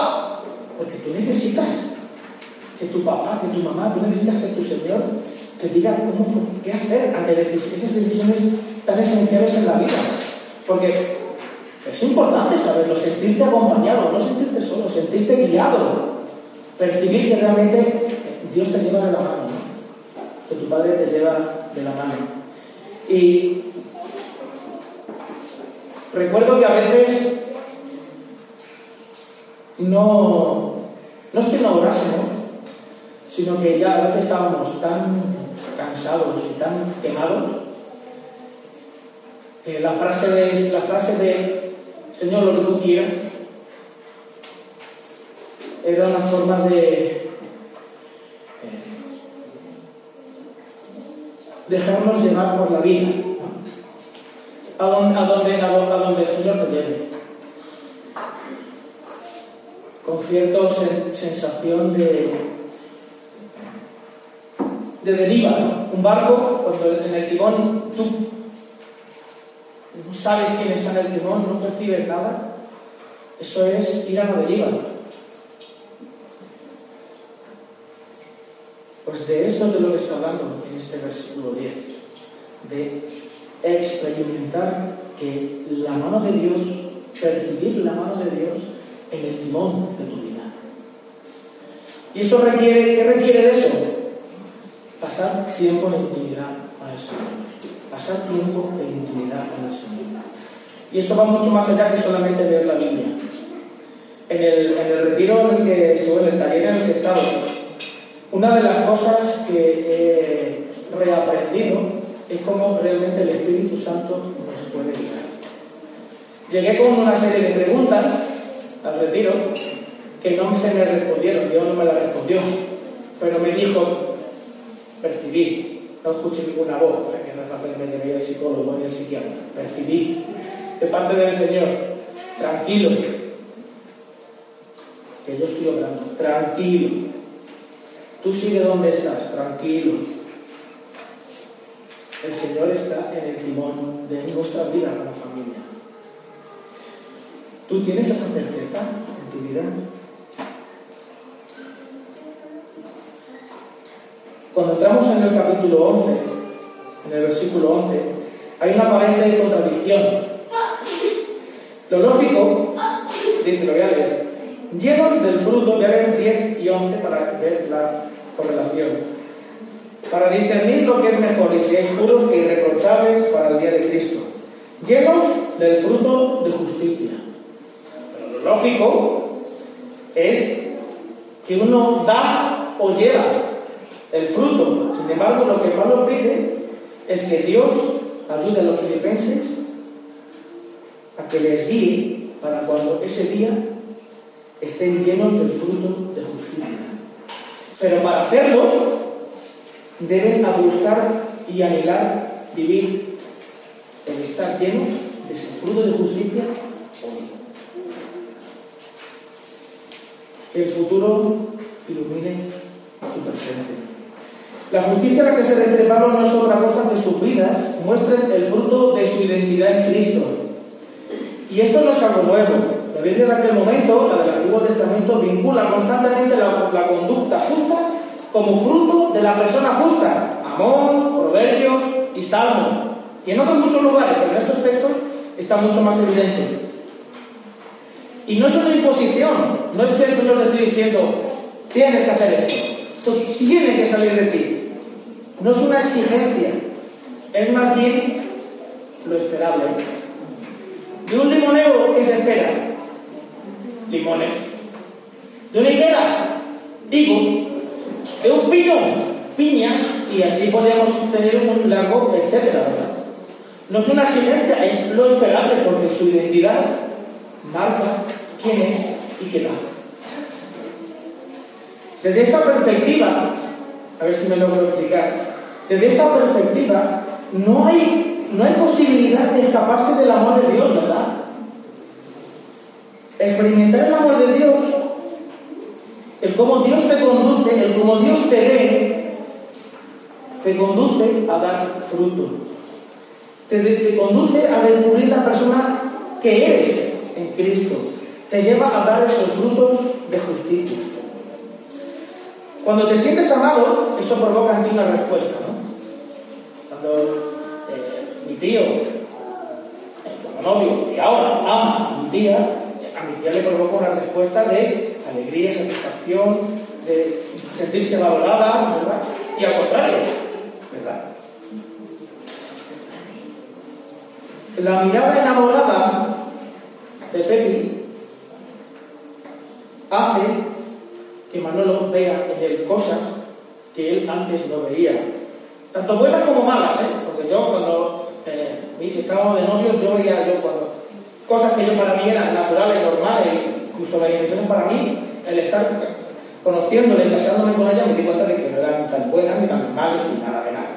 Que tu papá, que tu mamá, tú necesitas que tu Señor te diga cómo, qué hacer ante esas decisiones tan esenciales en la vida. Porque es importante saberlo, sentirte acompañado, no sentirte solo, sentirte guiado, percibir que realmente Dios te lleva de la mano, que tu Padre te lleva de la mano. Y recuerdo que a veces no, no es que no sino que ya a veces estábamos tan cansados y tan quemados que la frase de, la frase de Señor, lo que tú quieras, era una forma de eh, dejarnos llevar por la vida, a, donde, a, donde, el Señor te lleve, con cierta sensación de, de deriva. Un barco, cuando en el timón tú no sabes quién está en el timón, no percibes nada, eso es ir a la deriva. Pues de esto es de lo que está hablando en este versículo 10, de experimentar que la mano de Dios, percibir la mano de Dios en el timón de tu vida. ¿Y eso requiere, qué requiere de eso? Pasar tiempo en intimidad con el Señor. Pasar tiempo en intimidad con el Señor. Y eso va mucho más allá que solamente leer la Biblia. En el, en el retiro en el que estuve, en el taller en el que estaba, una de las cosas que he reaprendido es cómo realmente el Espíritu Santo nos puede guiar. Llegué con una serie de preguntas al retiro que no se me respondieron, Dios no me las respondió, pero me dijo, percibí, no escuché ninguna voz, que no es fácil me el psicólogo ni el psiquiatra, percibí de parte del Señor, tranquilo, que yo estoy obrando, tranquilo, Tú sigue donde estás, tranquilo. El Señor está en el timón de nuestra vida como familia. ¿Tú tienes esa certeza en tu vida? Cuando entramos en el capítulo 11, en el versículo 11, hay una aparente contradicción. Lo lógico, dice, lo voy a leer, llenos del fruto, voy a ver 10 y 11 para ver la correlación. Para discernir lo que es mejor y es puros e irreprochables para el día de Cristo. Llenos del fruto de justicia. Pero lo lógico es que uno da o lleva el fruto. Sin embargo, lo que Pablo pide es que Dios ayude a los filipenses a que les guíe para cuando ese día estén llenos del fruto de justicia. Pero para hacerlo, deben buscar y anhelar vivir en estar llenos de ese fruto de justicia hoy. Que el futuro ilumine su presente. La justicia a la que se refiere no es otra cosa que sus vidas muestren el fruto de su identidad en Cristo. Y esto no es algo nuevo. La Biblia de aquel momento, la del Antiguo Testamento, vincula constantemente la, conducta justa como fruto de la persona justa. Amor, proverbios y salmos. Y en otros muchos lugares, pero en estos textos está mucho más evidente. Y no es una imposición, no es que el Señor le esté diciendo, tienes que hacer esto, esto tiene que salir de ti. No es una exigencia, es más bien lo esperable. De un limonero que se espera, limones. De una higuera, digo, de un pino, piñas, y así podríamos tener un largo, etcétera, No es una exigencia, es lo esperable, porque su identidad marca quién es y qué da. Desde esta perspectiva, a ver si me logro explicar, desde esta perspectiva no hay, no hay posibilidad de escaparse del amor de Dios, ¿verdad? Experimentar el amor de Dios, el cómo Dios te conduce, el cómo Dios te ve, te conduce a dar fruto. Te, te conduce a descubrir la persona que eres en Cristo. Te lleva a dar esos frutos de justicia. Cuando te sientes amado, eso provoca en ti una respuesta, tío, como novio, y ahora ama a mi tía, a mi tía le provoca una respuesta de alegría, satisfacción, de sentirse valorada, ¿verdad? Y al contrario, ¿verdad? La mirada enamorada de Pepi hace que Manolo vea en él cosas que él antes no veía. Tanto buenas como malas, ¿eh? Porque yo cuando estábamos de novios, yo veía yo cuando cosas que yo para mí eran naturales, normales, incluso iniciación para mí, el estar conociéndole y casándome con ella, me di cuenta de que no eran tan buenas ni tan malas ni nada de nada.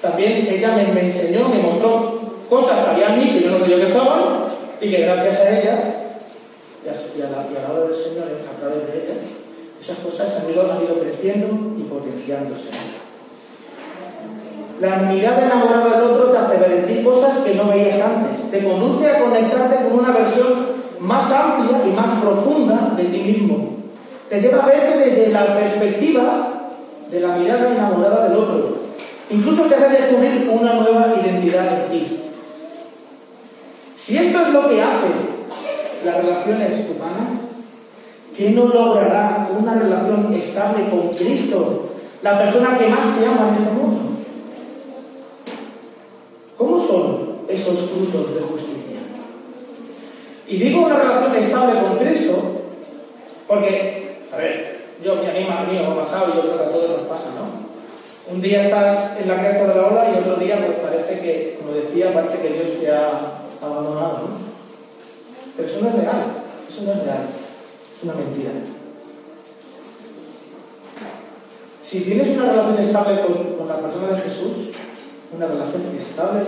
También ella me, enseñó, me mostró cosas que había en mí que yo no sabía que estaban y que gracias a ella y a, y a la Señor a través de ella, esas cosas han ido, han ido creciendo y potenciándose. La mirada enamorada del otro te hace ver en ti cosas que no veías antes. Te conduce a conectarte con una versión más amplia y más profunda de ti mismo. Te lleva a verte desde la perspectiva de la mirada enamorada del otro. Incluso te hace descubrir una nueva identidad en ti. Si esto es lo que hace las relaciones humanas, ¿qué no logrará una relación estable con Cristo, la persona que más te ama en este mundo? ¿Cómo son esos frutos de justicia? Y digo una relación estable con Cristo porque, a ver, yo me anima a mí me ha pasado yo creo que a todos nos pasa, ¿no? Un día estás en la cresta de la ola y otro día pues parece que, como decía, parece que Dios te ha abandonado, ¿no? Pero eso no es real, eso no es real, es una mentira. Si tienes una relación estable con la persona de Jesús, una relación estable,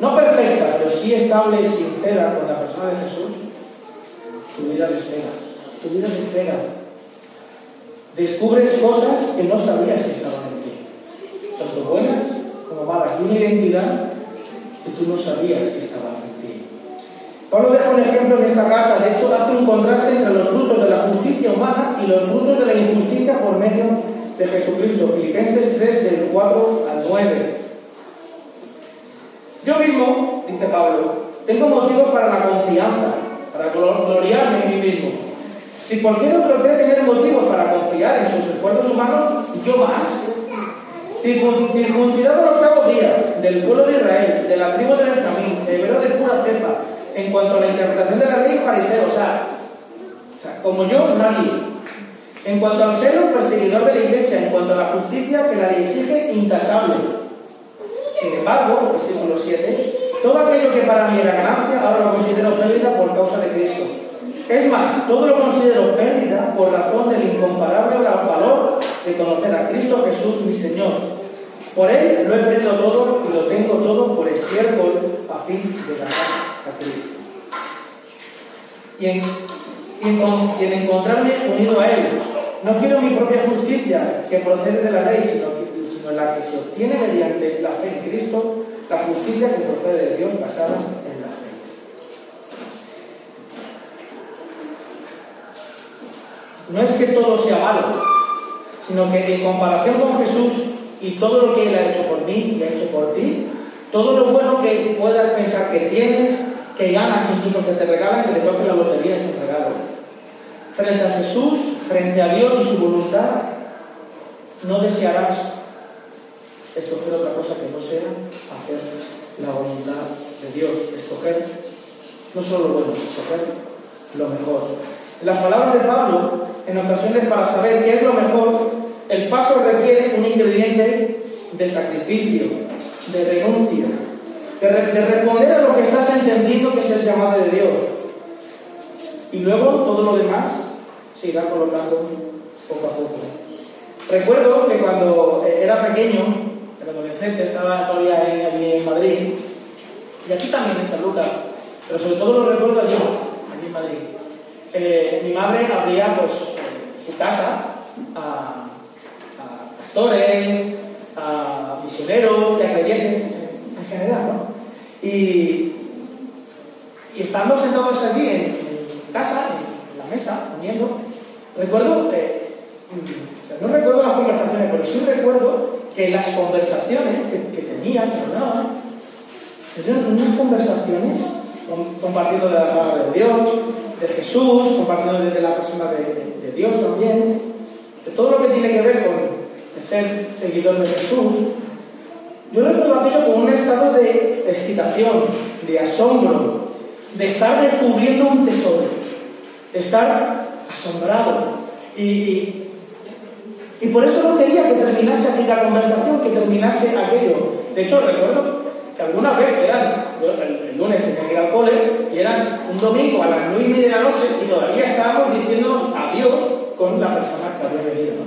no perfecta, pero sí estable y sincera con la persona de Jesús, tu vida despega, tu vida despega. Descubres cosas que no sabías que estaban en ti, tanto buenas como malas, una identidad que tú no sabías que estaba en ti. Pablo deja un ejemplo en esta carta, de hecho hace un contraste entre los frutos de la justicia humana y los frutos de la injusticia por medio de Jesucristo. Filipenses 3 del 4 al 9. Pablo, tengo motivos para la confianza, para gloriarme en mí mismo. Si cualquier otro cree tener motivos para confiar en sus esfuerzos humanos, yo más. Circuncidado el octavo día, del pueblo de Israel, de la tribu de Benjamín, hebreo de pura cepa, en cuanto a la interpretación de la ley, fariseo, o sea, como yo, nadie. En cuanto al celo, perseguidor de la iglesia, en cuanto a la justicia que la ley exige, intachable. Sin embargo, versículo 7, todo aquello que para mí era ganancia, ahora lo considero pérdida por causa de Cristo. Es más, todo lo considero pérdida por razón del incomparable valor de conocer a Cristo Jesús, mi Señor. Por Él lo he perdido todo y lo tengo todo por estiércol a fin de ganar a Cristo. Y en, encontrarme unido a Él, no quiero mi propia justicia que procede de la ley, sino la que se obtiene mediante la fe en Cristo, la justicia que procede de Dios basada en la fe. No es que todo sea malo, sino que en comparación con Jesús y todo lo que Él ha hecho por mí y ha hecho por ti, todo lo bueno que puedas pensar que tienes, que ganas, incluso que te regalan, que te toque la lotería es un regalo. Frente a Jesús, frente a Dios y su voluntad, no desearás escoger otra cosa que no sea hacer la voluntad de Dios, escoger no solo lo bueno, escoger lo mejor. Las palabras de Pablo, en ocasiones para saber qué es lo mejor, el paso requiere un ingrediente de sacrificio, de renuncia, de, de responder a lo que estás entendiendo que es el llamado de Dios. Y luego todo lo demás se irá colocando poco a poco. Recuerdo que cuando era pequeño, adolescente, estaba todavía allí en Madrid, y aquí también en San Lucas, pero sobre todo lo recuerdo allí, allí en Madrid. Eh, mi madre abría pues, su casa a, pastores, a misioneros, a creyentes en, en general, ¿no? Y, y estando sentados allí en, en casa, en la mesa, comiendo, recuerdo eh, no recuerdo las conversaciones, pero sí recuerdo que las conversaciones que, tenían, que hablaban, eran unas conversaciones compartiendo de la palabra de Dios, de Jesús, compartiendo de la persona de, Dios también, de todo lo que tiene que ver con ser seguidor de Jesús. Yo recuerdo aquello con un estado de excitación, de asombro, de estar descubriendo un tesoro, de estar asombrado. Y, por eso no quería que terminase aquella conversación, que terminase aquello. De hecho, recuerdo que alguna vez el, lunes tenía que ir al cole, y eran un domingo a las nueve y media de la noche y todavía estábamos diciéndonos adiós con la persona que había venido.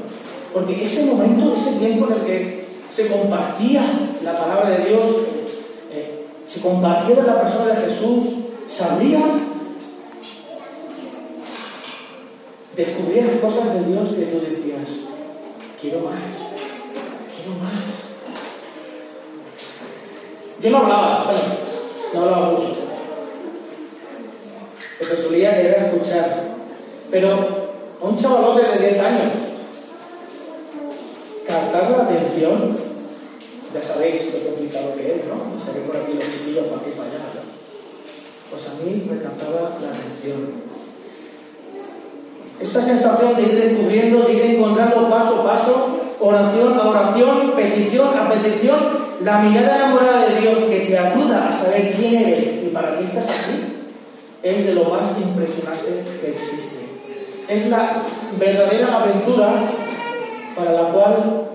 Porque ese momento, ese tiempo en el que se compartía la palabra de Dios, eh, se compartía de la persona de Jesús, sabrían, descubrían cosas de Dios que tú decías, quiero más, quiero más. Yo no hablaba, bueno, no hablaba mucho, porque solía querer escuchar, pero un chavalote de 10 años, captar la atención, ya sabéis lo complicado que es, ¿no? Ve por aquí los chiquillos para aquí para allá. Pues a mí me captaba la atención. Esa sensación de ir descubriendo, de ir encontrando paso a paso, oración a oración, petición a petición, la mirada enamorada de Dios que te ayuda a saber quién eres y para qué estás aquí, es de lo más impresionante que existe. Es la verdadera aventura para la cual,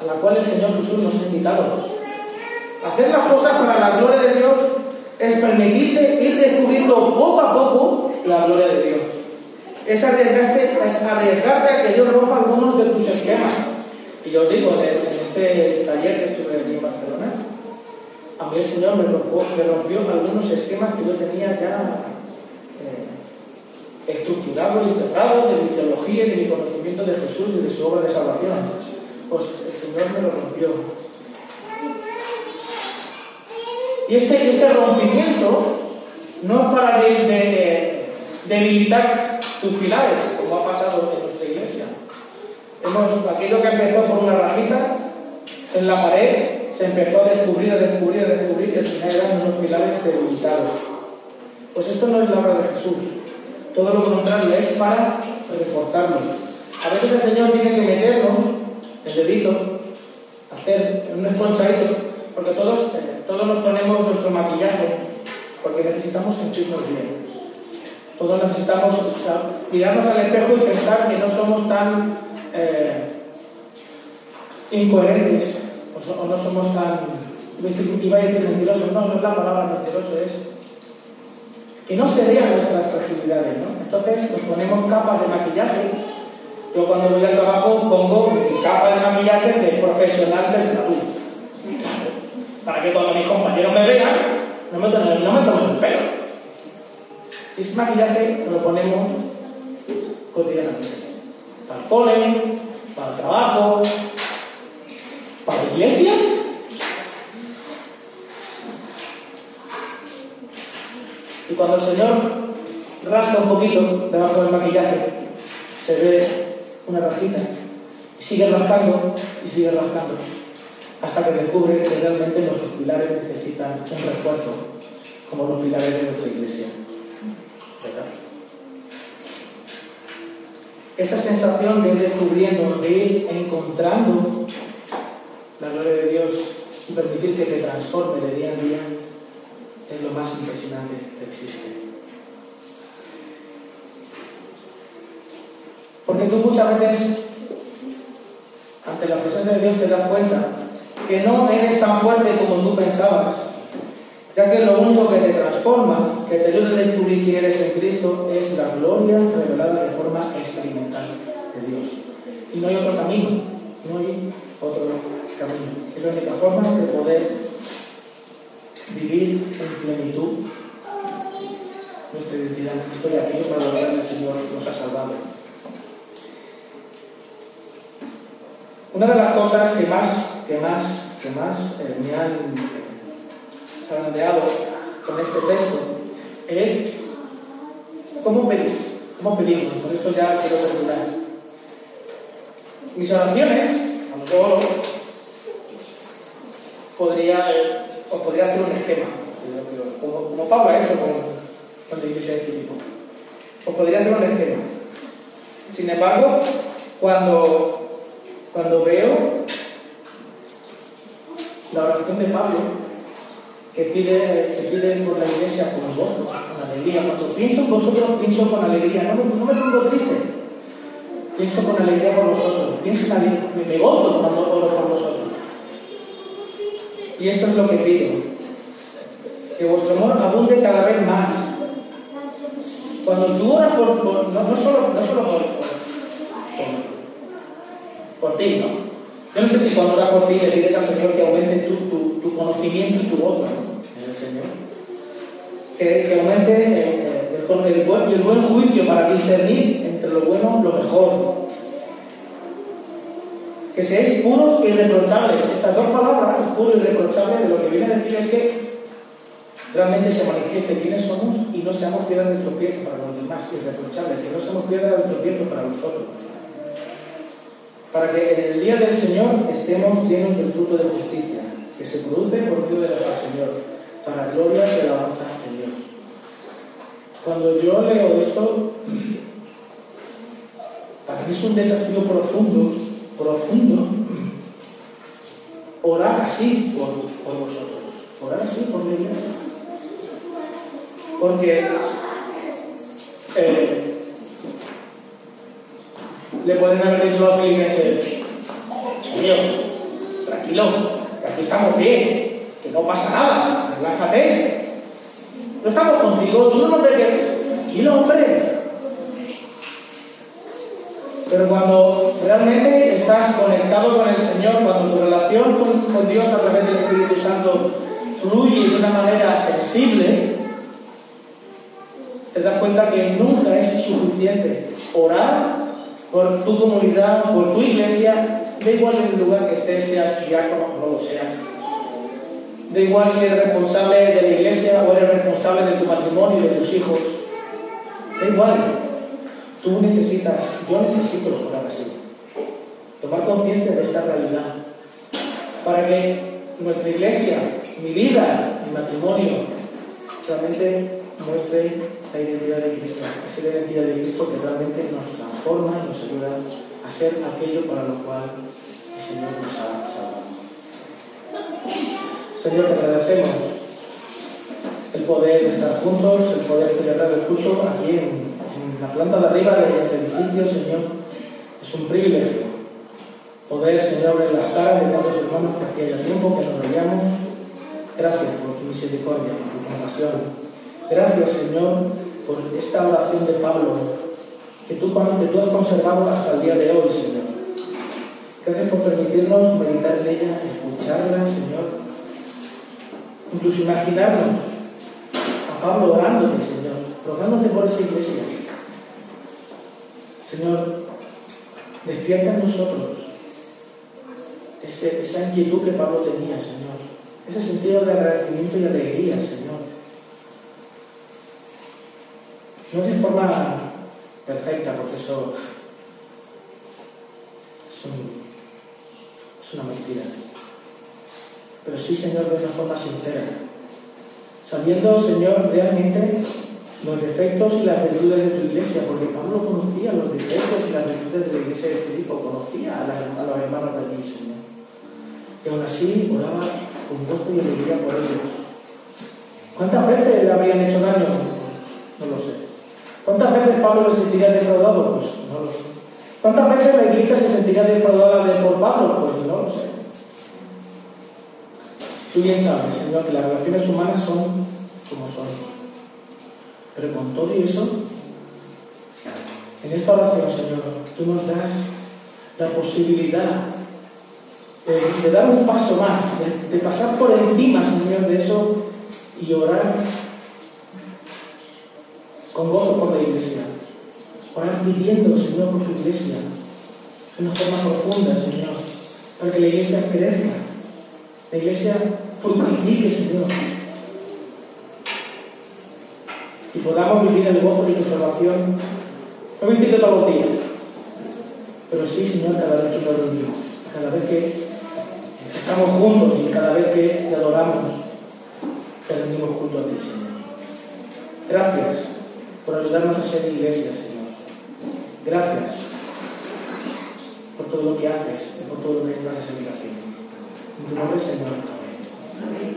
a la cual el Señor Jesús nos ha invitado. Hacer las cosas para la gloria de Dios es permitirte ir descubriendo poco a poco la gloria de Dios. Es arriesgarte, es arriesgarte a que Dios rompa algunos de tus esquemas. Y yo os digo, en, este taller que estuve aquí en Barcelona, a mí el Señor me rompió, me rompió algunos esquemas que yo tenía ya eh, estructurados y cerrados de mi teología y de mi conocimiento de Jesús y de su obra de salvación. Pues el Señor me lo rompió. Y este, este rompimiento no es para debilitar tus pilares, como ha pasado en nuestra iglesia. Hemos, aquello que empezó por una rajita en la pared, se empezó a descubrir, a descubrir, a descubrir, y al final eran unos pilares debilitados. Pues esto no es la obra de Jesús. Todo lo contrario, es para reforzarnos. A veces el Señor tiene que meternos el dedito, hacer un esponchadito, porque todos, eh, todos nos ponemos nuestro maquillaje, porque necesitamos sentirnos bien. Todos necesitamos mirarnos al espejo y pensar que no somos tan eh, incoherentes o, no somos tan, iba a decir mentirosos, no, no es la palabra mentiroso, es que no se vean nuestras fragilidades, ¿no? Entonces nos ponemos capas de maquillaje. Yo cuando voy al trabajo pongo mi capa de maquillaje de profesional del trabajo. Para que cuando mis compañeros me vean, no me tomen, no el pelo. Ese maquillaje lo ponemos cotidianamente. Para el cole, para el trabajo, para la iglesia. Y cuando el Señor rasca un poquito debajo del maquillaje, se ve una rajita. Sigue rascando y sigue rascando. Hasta que descubre que realmente nuestros pilares necesitan un refuerzo, como los pilares de nuestra iglesia. Esa sensación de ir descubriendo, de ir encontrando la gloria de Dios y permitir que te transforme de día en día es lo más impresionante que existe. Porque tú muchas veces, ante la presencia de Dios, te das cuenta que no eres tan fuerte como tú pensabas, ya que lo único que te transforma, que te ayuda a descubrir quién eres en Cristo, es la gloria revelada de forma experimental de Dios. Y no hay otro camino, no hay otro camino. Es la única forma de poder vivir en plenitud nuestra identidad. Estoy aquí para adorar al Señor nos ha salvado. Una de las cosas que más, que más, que más eh, me han zarandeado con este texto es cómo pedir, cómo pedimos. Con esto ya quiero terminar. Mis oraciones, cuando yo oro, podría, os podría hacer un esquema, como, como Pablo ha hecho con, con la iglesia de Filipo. Os podría hacer un esquema. Sin embargo, cuando, cuando veo la oración de Pablo, que pide, que pide por la iglesia con gozo, con alegría, cuando pienso en vosotros, pienso con alegría, no, no me pongo triste, pienso con alegría por vosotros, pienso en me, gozo cuando oro por vosotros. Y esto es lo que pido, que vuestro amor abunde cada vez más. Cuando tú oras por, por- no, solo, no solo por, por, por- por ti, ¿no? Yo no sé si cuando oras por ti le pides al Señor que aumente tu, tu- tu conocimiento y tu gozo Señor. Que, que aumente eh, el, el- el buen, el buen juicio para discernir entre lo bueno y lo mejor. Que seáis puros e irreprochables. Estas dos palabras, puro y irreprochable, de lo que viene a decir es que realmente se manifieste quiénes somos y no seamos piedras de tropiezo para los demás, irreprochables, que no seamos piedras de tropiezo para nosotros. Para que en el día del Señor estemos llenos del fruto de justicia, que se produce por medio de nuestro Señor, para gloria y alabanza de Dios. Cuando yo leo esto, para mí es un desafío profundo, profundo, orar así por, por vosotros, orar así por la iglesia. Porque eh, le pueden haber dicho a los filipenses, tranquilo, aquí estamos bien, no pasa nada, relájate. No estamos contigo, tú no nos debes. Tranquilo, hombre. Pero cuando realmente estás conectado con el Señor, cuando tu relación con, con Dios a través del Espíritu Santo fluye de una manera sensible, te das cuenta que nunca es suficiente orar por tu comunidad, por tu iglesia, da igual en el lugar que estés, seas diácono o no lo seas. Da igual si eres responsable de la iglesia o eres responsable de tu matrimonio de tus hijos. Da igual. Tú necesitas, yo necesito orar así. Tomar conciencia de esta realidad. Para que nuestra iglesia, mi vida, mi matrimonio, realmente muestre la identidad de Cristo. Es la identidad de Cristo que realmente nos transforma y nos ayuda a ser aquello para lo cual el Señor nos ha. Señor, te agradecemos el poder estar juntos, el poder celebrar el culto aquí en, en la planta de arriba del edificio, Señor. Es un privilegio poder, Señor, ver las caras de tantos hermanos que hacía tiempo que nos veíamos. Gracias por tu misericordia, por tu compasión. Gracias, Señor, por esta oración de Pablo que tú, que tú has conservado hasta el día de hoy, Señor. Gracias por permitirnos meditar en ella, escucharla, Señor. Incluso imaginarnos a Pablo orándote, Señor, rogándote por esa iglesia. Señor, despierta en nosotros ese- esa inquietud que Pablo tenía, Señor. Ese sentido de agradecimiento y alegría, Señor. No de forma perfecta, profesor. Es, un- es una mentira. Pero sí, Señor, de una forma sincera. Sabiendo, Señor, realmente los defectos y las virtudes de tu iglesia, porque Pablo conocía los defectos y las virtudes de la iglesia de Filipo, conocía a, los hermanos de allí, Señor. Y aún así oraba con gozo y alegría por ellos. ¿Cuántas veces le habrían hecho daño? No lo sé. ¿Cuántas veces Pablo se sentiría defraudado? Pues no lo sé. ¿Cuántas veces la iglesia se sentiría defraudada de por Pablo? Pues no lo sé. Tú bien sabes, Señor, que las relaciones humanas son como son. Pero con todo y eso, en esta oración, Señor, tú nos das la posibilidad de, dar un paso más, de, de pasar por encima, Señor, de eso y orar con gozo por la iglesia. Orar pidiendo, Señor, por tu iglesia, de una forma profunda, Señor, para que la iglesia crezca, la iglesia fructifique, Señor, y podamos vivir el gozo de tu salvación, no decir todos los días, pero sí, Señor, cada vez que nos reunimos, cada vez que estamos juntos y cada vez que te adoramos, te rendimos junto a ti, Señor. Gracias por ayudarnos a ser iglesia, Señor. Gracias por todo lo que haces y por todo lo que haces en mi En tu nombre, Señor. Amén.